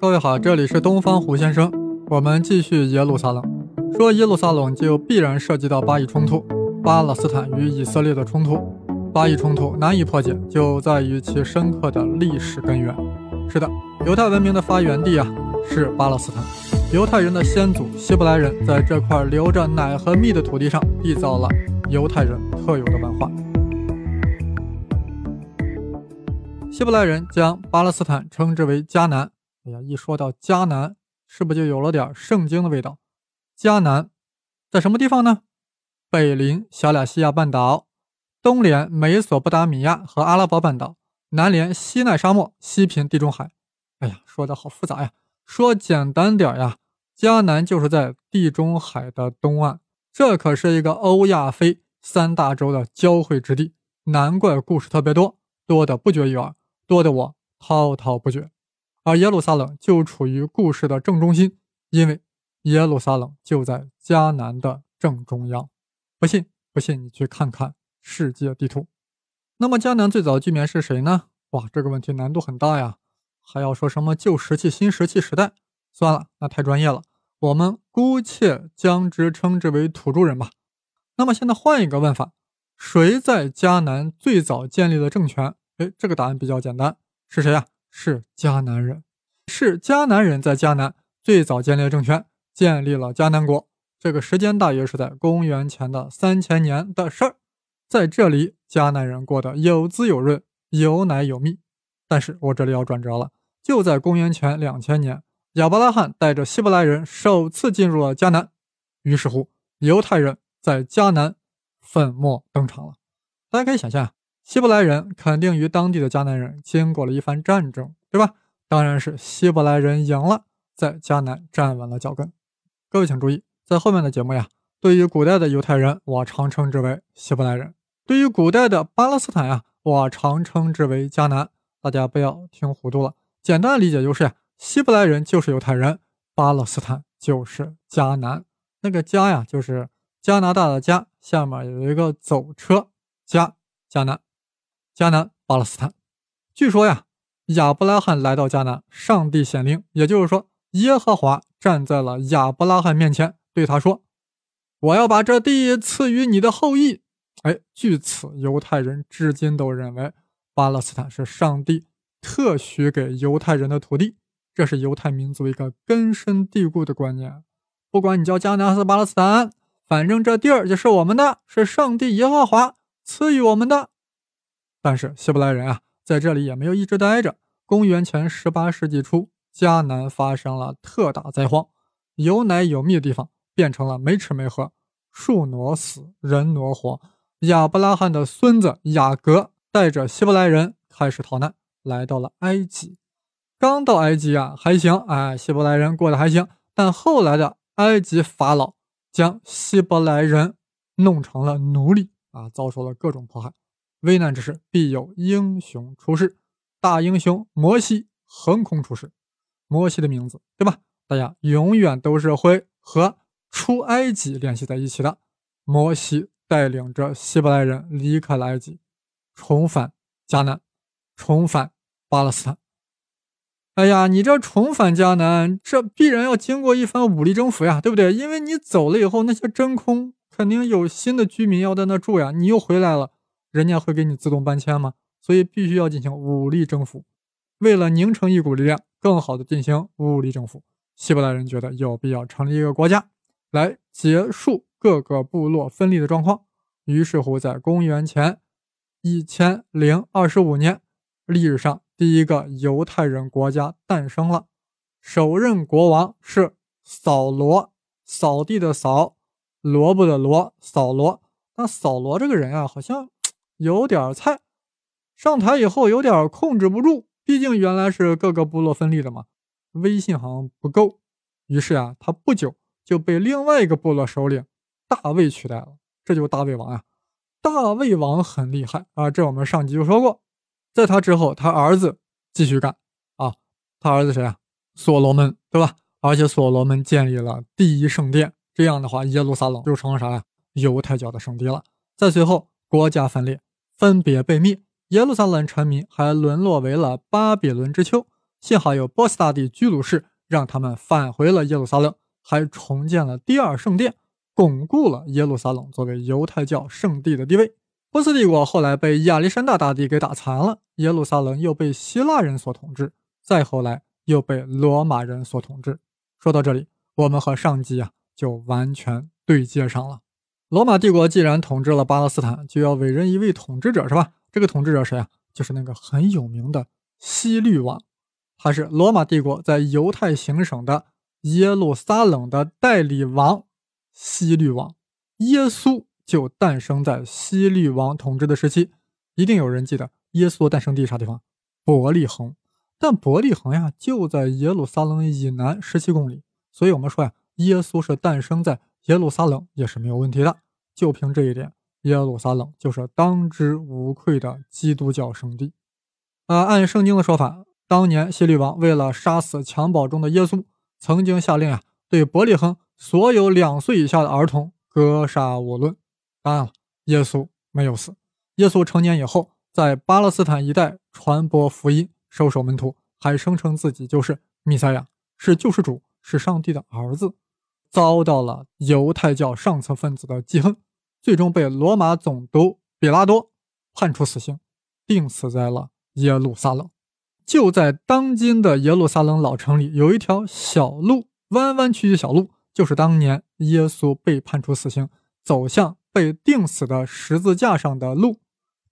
各位好，这里是东方胡先生，我们继续耶路撒冷。说耶路撒冷就必然涉及到巴以冲突，巴勒斯坦与以色列的冲突。巴以冲突难以破解，就在于其深刻的历史根源。是的，犹太文明的发源地啊是巴勒斯坦，犹太人的先祖希伯来人在这块流着奶和蜜的土地上缔造了犹太人特有的文化。希伯来人将巴勒斯坦称之为迦南。哎呀，一说到迦南，是不是就有了点圣经的味道？迦南在什么地方呢？北临小亚细亚半岛，东连美索不达米亚和阿拉伯半岛，南连西奈沙漠，西濒地中海。哎呀，说的好复杂呀！说简单点呀，迦南就是在地中海的东岸。这可是一个欧亚非三大洲的交汇之地，难怪故事特别多，多的不绝于耳，多的我滔滔不绝。而耶路撒冷就处于故事的正中心，因为耶路撒冷就在迦南的正中央。不信，不信你去看看世界地图。那么迦南最早居民是谁呢？哇，这个问题难度很大呀！还要说什么旧石器、新石器时代？算了，那太专业了。我们姑且将之称之为土著人吧。那么现在换一个问法：谁在迦南最早建立了政权？哎，这个答案比较简单，是谁呀？是迦南人，是迦南人在迦南最早建立政权，建立了迦南国。这个时间大约是在公元前的三千年的事儿。在这里，迦南人过得有滋有润，有奶有蜜。但是我这里要转折了，就在公元前两千年，亚伯拉罕带着希伯来人首次进入了迦南，于是乎，犹太人在迦南粉墨登场了。大家可以想象。希伯来人肯定与当地的迦南人经过了一番战争，对吧？当然是希伯来人赢了，在迦南站稳了脚跟。各位请注意，在后面的节目呀，对于古代的犹太人，我常称之为希伯来人；对于古代的巴勒斯坦呀，我常称之为迦南。大家不要听糊涂了，简单的理解就是呀，希伯来人就是犹太人，巴勒斯坦就是迦南。那个迦呀，就是加拿大的加，下面有一个走车，加迦南。迦南巴勒斯坦，据说呀，亚伯拉罕来到迦南，上帝显灵，也就是说，耶和华站在了亚伯拉罕面前，对他说：“我要把这地赐予你的后裔。”哎，据此，犹太人至今都认为巴勒斯坦是上帝特许给犹太人的土地，这是犹太民族一个根深蒂固的观念。不管你叫迦南还是巴勒斯坦，反正这地儿就是我们的，是上帝耶和华赐予我们的。但是希伯来人啊，在这里也没有一直待着。公元前十八世纪初，迦南发生了特大灾荒，有奶有蜜的地方变成了没吃没喝，树挪死，人挪活。亚伯拉罕的孙子雅各带着希伯来人开始逃难，来到了埃及。刚到埃及啊，还行，哎，希伯来人过得还行。但后来的埃及法老将希伯来人弄成了奴隶啊，遭受了各种迫害。危难之时必有英雄出世，大英雄摩西横空出世。摩西的名字，对吧？大家永远都是会和出埃及联系在一起的。摩西带领着希伯来人离开了埃及，重返迦南，重返巴勒斯坦。哎呀，你这重返迦南，这必然要经过一番武力征服呀，对不对？因为你走了以后，那些真空肯定有新的居民要在那住呀，你又回来了。人家会给你自动搬迁吗？所以必须要进行武力征服。为了凝成一股力量，更好的进行武力征服，希伯来人觉得有必要成立一个国家，来结束各个部落分立的状况。于是乎，在公元前一千零二十五年，历史上第一个犹太人国家诞生了。首任国王是扫罗，扫地的扫，萝卜的萝，扫罗。那扫罗这个人啊，好像。有点菜，上台以后有点控制不住，毕竟原来是各个部落分立的嘛，威信好像不够。于是啊，他不久就被另外一个部落首领大卫取代了，这就是大卫王啊。大卫王很厉害啊，这我们上集就说过。在他之后，他儿子继续干啊，他儿子谁啊？所罗门，对吧？而且所罗门建立了第一圣殿，这样的话，耶路撒冷就成了啥呀？犹太教的圣地了。再随后，国家分裂。分别被灭，耶路撒冷臣民还沦落为了巴比伦之丘。幸好有波斯大帝居鲁士让他们返回了耶路撒冷，还重建了第二圣殿，巩固了耶路撒冷作为犹太教圣地的地位。波斯帝国后来被亚历山大大帝给打残了，耶路撒冷又被希腊人所统治，再后来又被罗马人所统治。说到这里，我们和上集啊就完全对接上了。罗马帝国既然统治了巴勒斯坦，就要委任一位统治者，是吧？这个统治者谁啊？就是那个很有名的希律王，他是罗马帝国在犹太行省的耶路撒冷的代理王。希律王，耶稣。就诞生在希律王统治的时期，一定有人记得耶稣诞生地啥地方？伯利恒。但伯利恒呀，就在耶路撒冷以南十七公里，所以我们说呀，耶稣是诞生在耶路撒冷也是没有问题的。就凭这一点，耶路撒冷就是当之无愧的基督教圣地。呃，按圣经的说法，当年希律王为了杀死襁褓中的耶稣，曾经下令啊，对伯利恒所有两岁以下的儿童格杀勿论。当然了，耶稣没有死。耶稣成年以后，在巴勒斯坦一带传播福音，收守门徒，还声称自己就是弥赛亚，是救世主，是上帝的儿子，遭到了犹太教上层分子的记恨，最终被罗马总督比拉多判处死刑，钉死在了耶路撒冷。就在当今的耶路撒冷老城里，有一条小路，弯弯曲曲小路，就是当年耶稣被判处死刑，走向。被钉死的十字架上的路，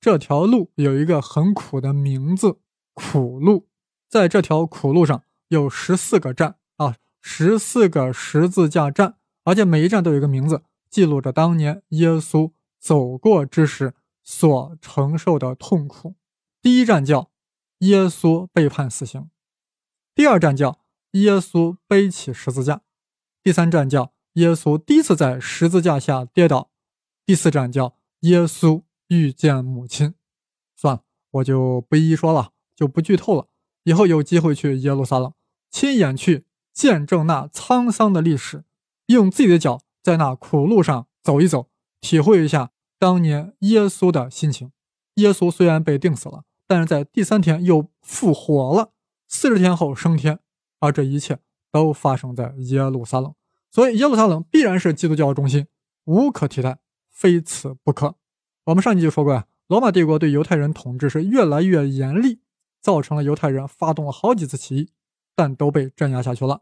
这条路有一个很苦的名字——苦路。在这条苦路上有十四个站啊，十四个十字架站，而且每一站都有一个名字，记录着当年耶稣走过之时所承受的痛苦。第一站叫耶稣被判死刑，第二站叫耶稣背起十字架，第三站叫耶稣第一次在十字架下跌倒。第四站叫耶稣遇见母亲，算了，我就不一一说了，就不剧透了。以后有机会去耶路撒冷，亲眼去见证那沧桑的历史，用自己的脚在那苦路上走一走，体会一下当年耶稣的心情。耶稣虽然被钉死了，但是在第三天又复活了，四十天后升天，而这一切都发生在耶路撒冷，所以耶路撒冷必然是基督教中心，无可替代。非此不可。我们上集就说过呀，罗马帝国对犹太人统治是越来越严厉，造成了犹太人发动了好几次起义，但都被镇压下去了。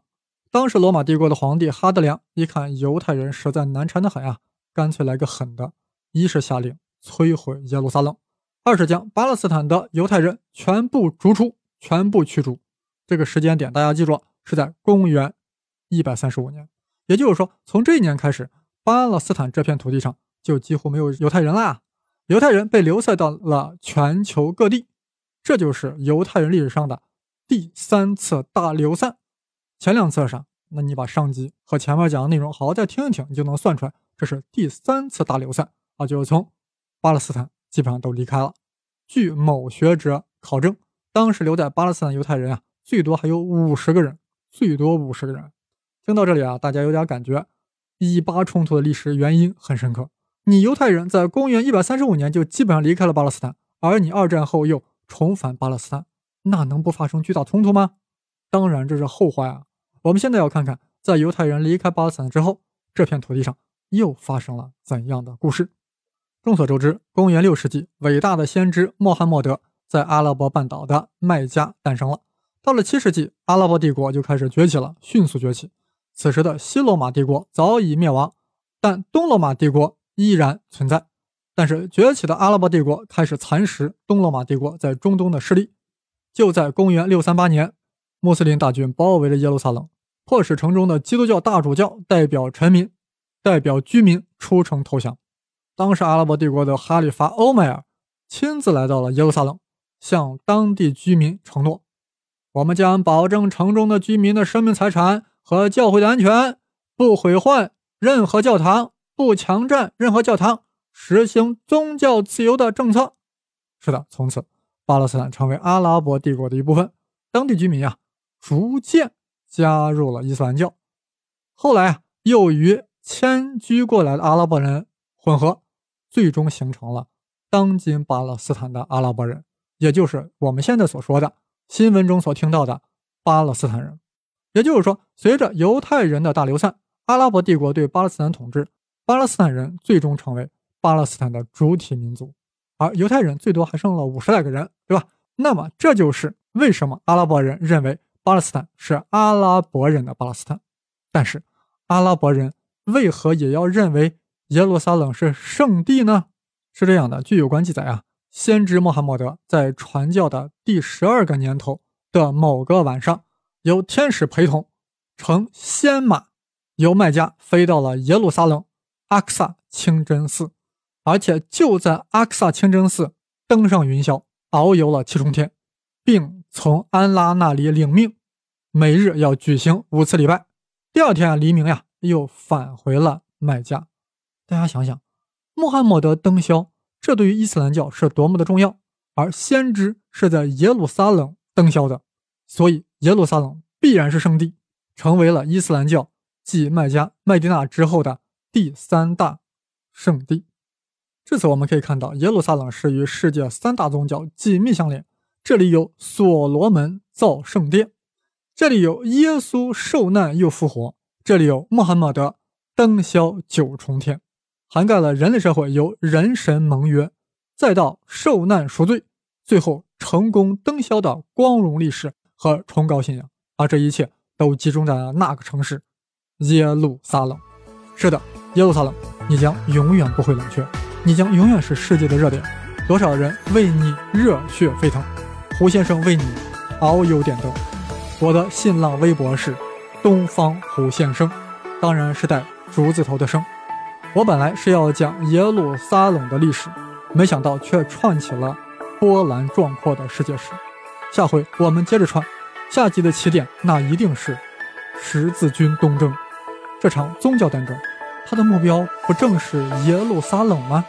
当时罗马帝国的皇帝哈德良一看犹太人实在难缠的很啊，干脆来个狠的，一是下令摧毁耶路撒冷，二是将巴勒斯坦的犹太人全部逐出、全部驱逐。这个时间点大家记住，是在公元一百三十五年，也就是说，从这一年开始，巴勒斯坦这片土地上。就几乎没有犹太人啦，犹太人被流散到了全球各地，这就是犹太人历史上的第三次大流散。前两次啥？那你把上集和前面讲的内容好好再听一听，你就能算出来，这是第三次大流散啊，就是从巴勒斯坦基本上都离开了。据某学者考证，当时留在巴勒斯坦犹太人啊，最多还有五十个人，最多五十个人。听到这里啊，大家有点感觉，以巴冲突的历史原因很深刻。你犹太人在公元一百三十五年就基本上离开了巴勒斯坦，而你二战后又重返巴勒斯坦，那能不发生巨大冲突吗？当然这是后话呀。我们现在要看看，在犹太人离开巴勒斯坦之后，这片土地上又发生了怎样的故事。众所周知，公元六世纪，伟大的先知穆罕默德在阿拉伯半岛的麦加诞生了。到了七世纪，阿拉伯帝国就开始崛起了，迅速崛起。此时的西罗马帝国早已灭亡，但东罗马帝国。依然存在，但是崛起的阿拉伯帝国开始蚕食东罗马帝国在中东的势力。就在公元638年，穆斯林大军包围了耶路撒冷，迫使城中的基督教大主教代表臣民、代表居民出城投降。当时阿拉伯帝国的哈里发欧迈尔亲自来到了耶路撒冷，向当地居民承诺：“我们将保证城中的居民的生命财产和教会的安全，不毁坏任何教堂。”不强占任何教堂，实行宗教自由的政策。是的，从此巴勒斯坦成为阿拉伯帝国的一部分。当地居民呀，逐渐加入了伊斯兰教。后来啊，又与迁居过来的阿拉伯人混合，最终形成了当今巴勒斯坦的阿拉伯人，也就是我们现在所说的新闻中所听到的巴勒斯坦人。也就是说，随着犹太人的大流散，阿拉伯帝国对巴勒斯坦统治，巴勒斯坦人最终成为巴勒斯坦的主体民族，而犹太人最多还剩了五十来个人，对吧？那么这就是为什么阿拉伯人认为巴勒斯坦是阿拉伯人的巴勒斯坦。但是，阿拉伯人为何也要认为耶路撒冷是圣地呢？是这样的，据有关记载啊，先知穆罕默德在传教的第十二个年头的某个晚上，由天使陪同，乘仙马由麦加飞到了耶路撒冷阿克萨清真寺，而且就在阿克萨清真寺登上云霄，遨游了七重天，并从安拉那里领命，每日要举行五次礼拜。第二天黎明呀，又返回了麦加。大家想想，穆罕默德登霄，这对于伊斯兰教是多么的重要。而先知是在耶路撒冷登霄的，所以耶路撒冷必然是圣地，成为了伊斯兰教继麦加、麦地那之后的第三大圣地。至此，我们可以看到，耶路撒冷是与世界三大宗教紧密相连。这里有所罗门造圣殿。这里有耶稣受难又复活，这里有穆罕默德登霄九重天，涵盖了人类社会由人神盟约，再到受难赎罪，最后成功登霄的光荣历史和崇高信仰。而这一切都集中在了那个城市——耶路撒冷。是的，耶路撒冷，你将永远不会冷却，你将永远是世界的热点。多少人为你热血沸腾？胡先生为你遨游点灯。我的新浪微博是东方胡先生，当然是带竹字头的生。我本来是要讲耶路撒冷的历史，没想到却串起了波澜壮阔的世界史。下回我们接着串，下集的起点那一定是十字军东征，这场宗教战争，它的目标不正是耶路撒冷吗？